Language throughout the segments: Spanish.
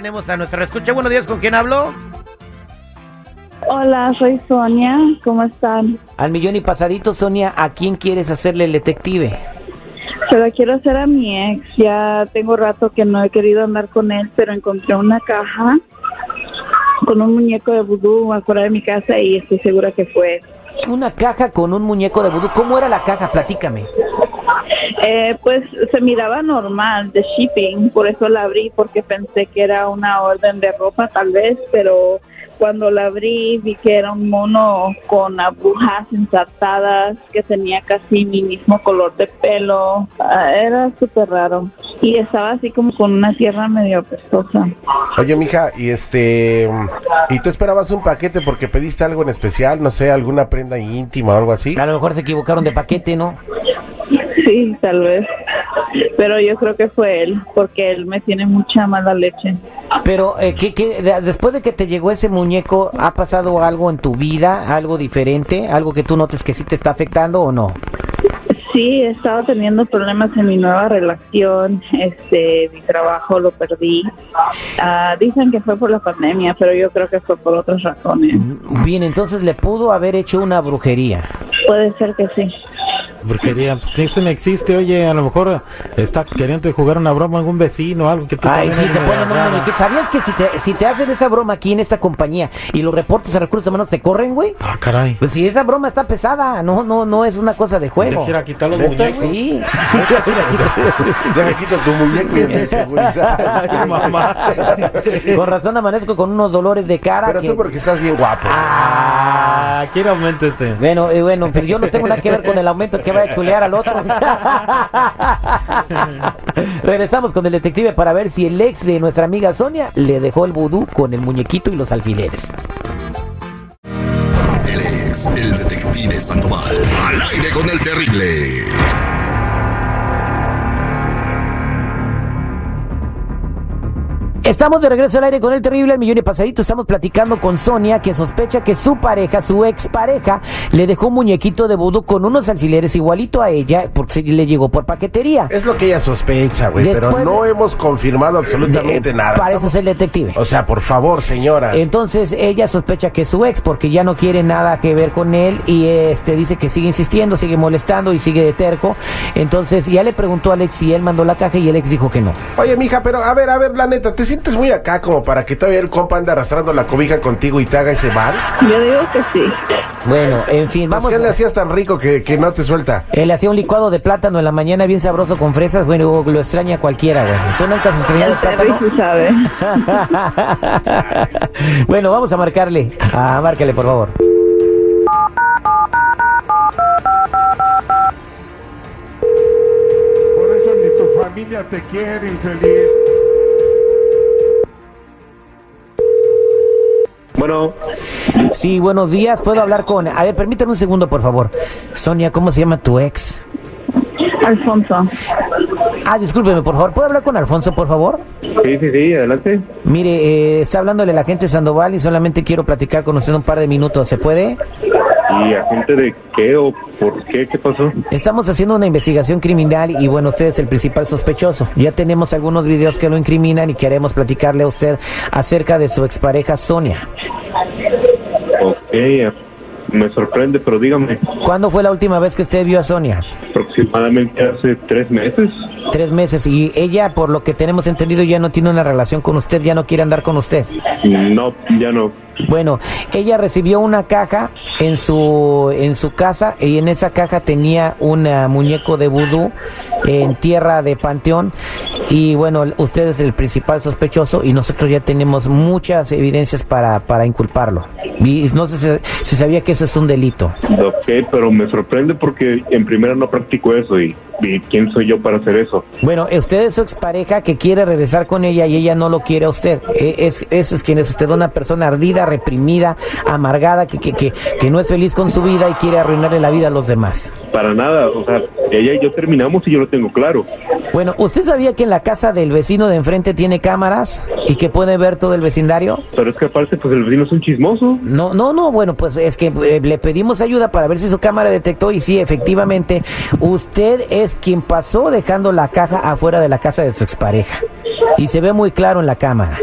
tenemos a nuestra escucha. Buenos días, ¿con quién hablo? Hola, soy Sonia. ¿Cómo están? Al millón y pasadito, Sonia, ¿a quién quieres hacerle el detective? Se la quiero hacer a mi ex. Ya tengo rato que no he querido andar con él, pero encontré una caja con un muñeco de vudú afuera de mi casa y estoy segura que fue. Una caja con un muñeco de vudú. ¿Cómo era la caja? Platícame. Eh, pues se miraba normal de shipping, por eso la abrí porque pensé que era una orden de ropa tal vez, pero cuando la abrí vi que era un mono con agujas ensartadas que tenía casi mi mismo color de pelo. Ah, era súper raro y estaba así como con una tierra medio pestosa. Oye, mija, y este, ¿y tú esperabas un paquete porque pediste algo en especial, no sé, alguna prenda íntima o algo así? A lo mejor se equivocaron de paquete, ¿no? Sí, tal vez. Pero yo creo que fue él, porque él me tiene mucha mala leche. Pero, eh, ¿qué, qué- de- después de que te llegó ese muñeco, ¿ha pasado algo en tu vida? ¿Algo diferente? ¿Algo que tú notes que sí te está afectando o no? Sí, he estado teniendo problemas en mi nueva relación. Este, mi trabajo lo perdí. Ah, dicen que fue por la pandemia, pero yo creo que fue por otras razones. Bien, entonces le pudo haber hecho una brujería. Puede ser que sí. Brujería, pues eso no existe, oye, a lo mejor está queriendo jugar una broma a algún vecino o algo que tú Ay, sí, te ponen un muñequito. ¿Sabías que si te, si te hacen esa broma aquí en esta compañía y los reportes a recursos humanos te corren, güey? Ah, caray. Pues si esa broma está pesada, no, no, no es una cosa de ¿Te juego. quiera quitar los ¿Neta, muñecos? Sí, Déjame quito tu muñeco y de seguridad. Mamá. con razón amanezco con unos dolores de cara. Pero que- tú porque estás bien guapo. Ah, quiere aumento este. Bueno, eh, bueno, pero yo no tengo nada que ver con el aumento que a al otro. Regresamos con el detective para ver si el ex de nuestra amiga Sonia le dejó el vudú con el muñequito y los alfileres. Él es el detective Sandoval. Al aire con el terrible. Estamos de regreso al aire con el terrible millón y pasadito. Estamos platicando con Sonia que sospecha que su pareja, su expareja, le dejó un muñequito de vudú con unos alfileres igualito a ella porque le llegó por paquetería. Es lo que ella sospecha, güey, pero no de- hemos confirmado absolutamente Eh, nada. Para eso es el detective. O sea, por favor, señora. Entonces ella sospecha que es su ex porque ya no quiere nada que ver con él y este dice que sigue insistiendo, sigue molestando y sigue de terco. Entonces ya le preguntó al ex si él mandó la caja y el ex dijo que no. Oye, mija, pero a ver, a ver, la neta, ¿te sientes muy acá como para que todavía el compa ande arrastrando la cobija contigo y te haga ese mal? Yo digo que sí. Bueno, en fin, Vamos, vamos. ¿Qué le hacías tan rico que, que no te suelta? Él hacía un licuado de plátano en la mañana bien sabroso con fresas. Bueno, lo extraña cualquiera, güey. ¿Tú nunca has extrañado El plátano? sí sabe. bueno, vamos a marcarle. Ah, márcale, por favor. Por eso ni tu familia te quiere, infeliz. Bueno, Sí, buenos días. ¿Puedo hablar con... A ver, permítame un segundo, por favor. Sonia, ¿cómo se llama tu ex? Alfonso. Ah, discúlpeme, por favor. ¿Puedo hablar con Alfonso, por favor? sí, sí, sí, adelante. Mire, eh, está hablándole la agente Sandoval y solamente quiero platicar con usted un par de minutos. ¿Se puede? ¿Y agente de qué o por qué? ¿Qué pasó? Estamos haciendo una investigación criminal y bueno, usted es el principal sospechoso. Ya tenemos algunos videos que lo incriminan y queremos platicarle a usted acerca de su expareja Sonia. Ok, eh, me sorprende, pero dígame, ¿Cuándo fue la última vez que usted vio a Sonia? aproximadamente hace tres meses. Tres meses y ella, por lo que tenemos entendido, ya no tiene una relación con usted, ya no quiere andar con usted. No, ya no. Bueno, ella recibió una caja en su en su casa y en esa caja tenía un ah, muñeco de vudú en tierra de panteón Y bueno, usted es el principal sospechoso y nosotros ya tenemos muchas evidencias para, para inculparlo. Y no sé si, si sabía que eso es un delito. Ok, pero me sorprende porque en primera no practico eso y, y quién soy yo para hacer eso. Bueno, usted es su expareja que quiere regresar con ella y ella no lo quiere a usted. E- Es, eso es quien es usted, una persona ardida, reprimida, amargada, que, que, que, que no es feliz con su vida y quiere arruinarle la vida a los demás. Para nada, o sea, ella y yo terminamos y yo lo tengo claro. Bueno, ¿usted sabía que en la casa del vecino de enfrente tiene cámaras y que puede ver todo el vecindario? Pero es que aparte, pues el vecino es un chismoso. No, no, no, bueno, pues es que eh, le pedimos ayuda para ver si su cámara detectó y sí, efectivamente, usted es quien pasó dejando la caja afuera de la casa de su expareja. Y se ve muy claro en la cámara.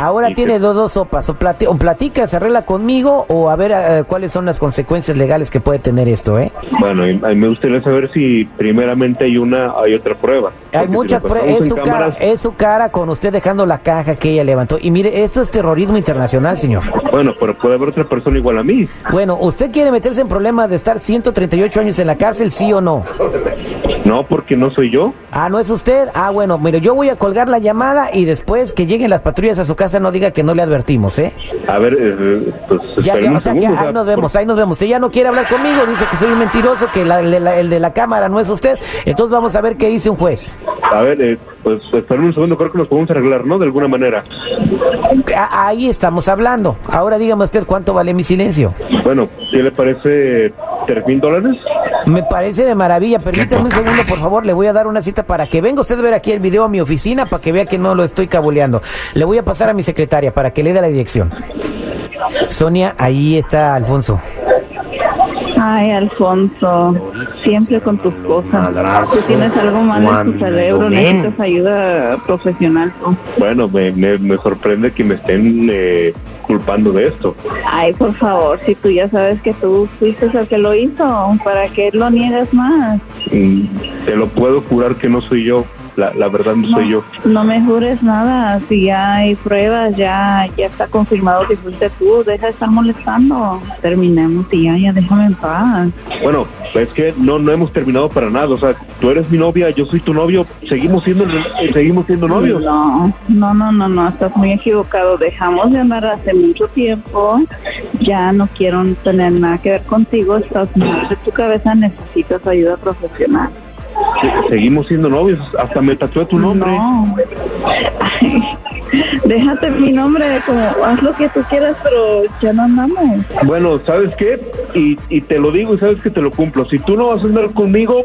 Ahora ¿Y tiene dos, dos sopas, o, plati- o platica, se arregla conmigo o a ver eh, cuáles son las consecuencias legales que puede tener esto, ¿eh? Bueno, y- a mí me gustaría saber si primeramente hay una, hay otra prueba. Hay Porque muchas pruebas, es cara, es su cara con usted dejando la caja que ella levantó. Y mire, esto es terrorismo internacional, señor. Bueno, pero puede haber otra persona igual a mí. Bueno, ¿usted quiere meterse en problemas de estar 138 años en la cárcel, sí o no? No, porque no soy yo. Ah, ¿no es usted? Ah, bueno, mire, yo voy a colgar la llamada y después que lleguen las patrullas a su casa no diga que no le advertimos, ¿eh? A ver, eh, pues Ya, ya, o sea, segundo, o ahí nos vemos, por- ahí nos vemos. Usted ya no quiere hablar conmigo, dice que soy un mentiroso, que la- el de la, el de la cámara no es usted. Entonces vamos a ver qué dice un juez. A ver, eh, pues espérame un segundo, creo que nos podemos arreglar, ¿no? De alguna manera. Ah, Ahí estamos hablando. Ahora dígame usted cuánto vale mi silencio. Bueno, ¿qué le parece? ¿Tres mil dólares? Me parece de maravilla. Permítame un segundo, por favor. Le voy a dar una cita para que venga usted a ver aquí el video a mi oficina para que vea que no lo estoy cabuleando. Le voy a pasar a mi secretaria para que le dé la dirección. Sonia, ahí está Alfonso. Ay, Alfonso, siempre con tus cosas. Tú tienes algo mal en tu cerebro, necesitas ayuda profesional. Bueno, me, me, me sorprende que me estén eh, culpando de esto. Ay, por favor, si tú ya sabes que tú fuiste el que lo hizo, ¿para qué lo niegas más? Mm, Te lo puedo jurar que no soy yo. La, la verdad no soy yo. No me jures nada, si ya hay pruebas, ya ya está confirmado que fuiste tú, deja de estar molestando. Terminemos y ya, ya déjame en paz. Bueno, es que no no hemos terminado para nada. O sea, tú eres mi novia, yo soy tu novio. Seguimos siendo eh, seguimos siendo novios. No, no, no, no, no, estás muy equivocado. Dejamos de andar hace mucho tiempo. Ya no quiero tener nada que ver contigo. Estás de tu cabeza. Necesitas ayuda profesional. Se- Seguimos siendo novios. Hasta me tatué tu nombre. No. Ay, déjate mi nombre. Como haz lo que tú quieras, pero ya no andamos. Bueno, ¿sabes qué? Y, y te lo digo y sabes que te lo cumplo. Si tú no vas a andar conmigo,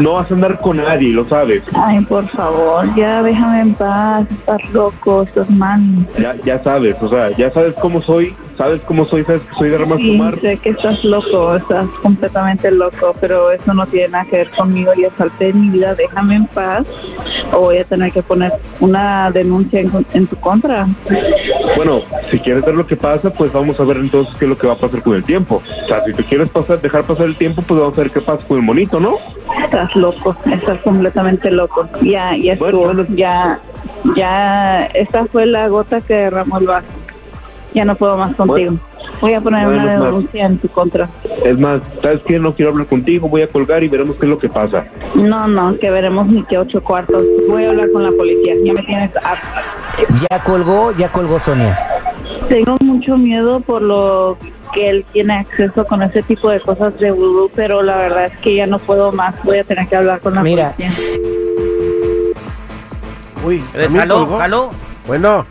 no vas a andar con nadie, lo sabes. Ay, por favor, ya déjame en paz. Estás loco, estás mal. Ya, ya sabes, o sea, ya sabes cómo soy, sabes cómo soy, sabes que soy de armas Sí, sé que estás loco, estás completamente loco, pero eso no tiene nada que ver conmigo. Ya salté de mi vida, déjame en paz o voy a tener que poner una denuncia en, en tu contra. Bueno, si quieres ver lo que pasa, pues vamos a ver entonces qué es lo que va a pasar con el tiempo. O sea, si te quieres pasar, dejar pasar el tiempo, pues vamos a ver qué pasa con el monito, ¿no? Estás loco, estás completamente loco. Ya, ya Bueno, estuvo, bueno. ya, ya, esta fue la gota que derramó el vaso. Ya no puedo más contigo. Voy a poner Bueno, una denuncia en tu contra. Es más, ¿sabes qué? No quiero hablar contigo, voy a colgar y veremos qué es lo que pasa. No, no, que veremos ni que ocho cuartos. Voy a hablar con la policía. Ya me tienes harta. Ya colgó, ya colgó Sonia. Tengo mucho miedo por lo que él tiene acceso con ese tipo de cosas de vudú, pero la verdad es que ya no puedo más. Voy a tener que hablar con la Mira. policía. Uy, ¿también ¿Aló? ¿Aló? Bueno,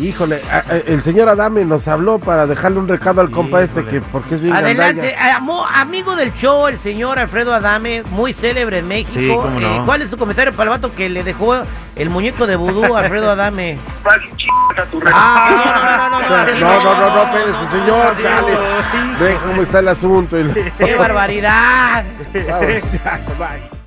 híjole, a- a- el señor Adame nos habló para dejarle un recado al compa este que porque es bien Adelante, amo- amigo del show, el señor Alfredo Adame, muy célebre en México. Sí, cómo no. Eh, ¿Cuál es su comentario para el vato que le dejó el muñeco de vudú a Alfredo Adame? Ah, no, no, no, no, no, No, no, no, no, espérese, señor, Dios. dale. Ve cómo está el asunto. y- ¡Qué barbaridad! Vamos, ya, bye.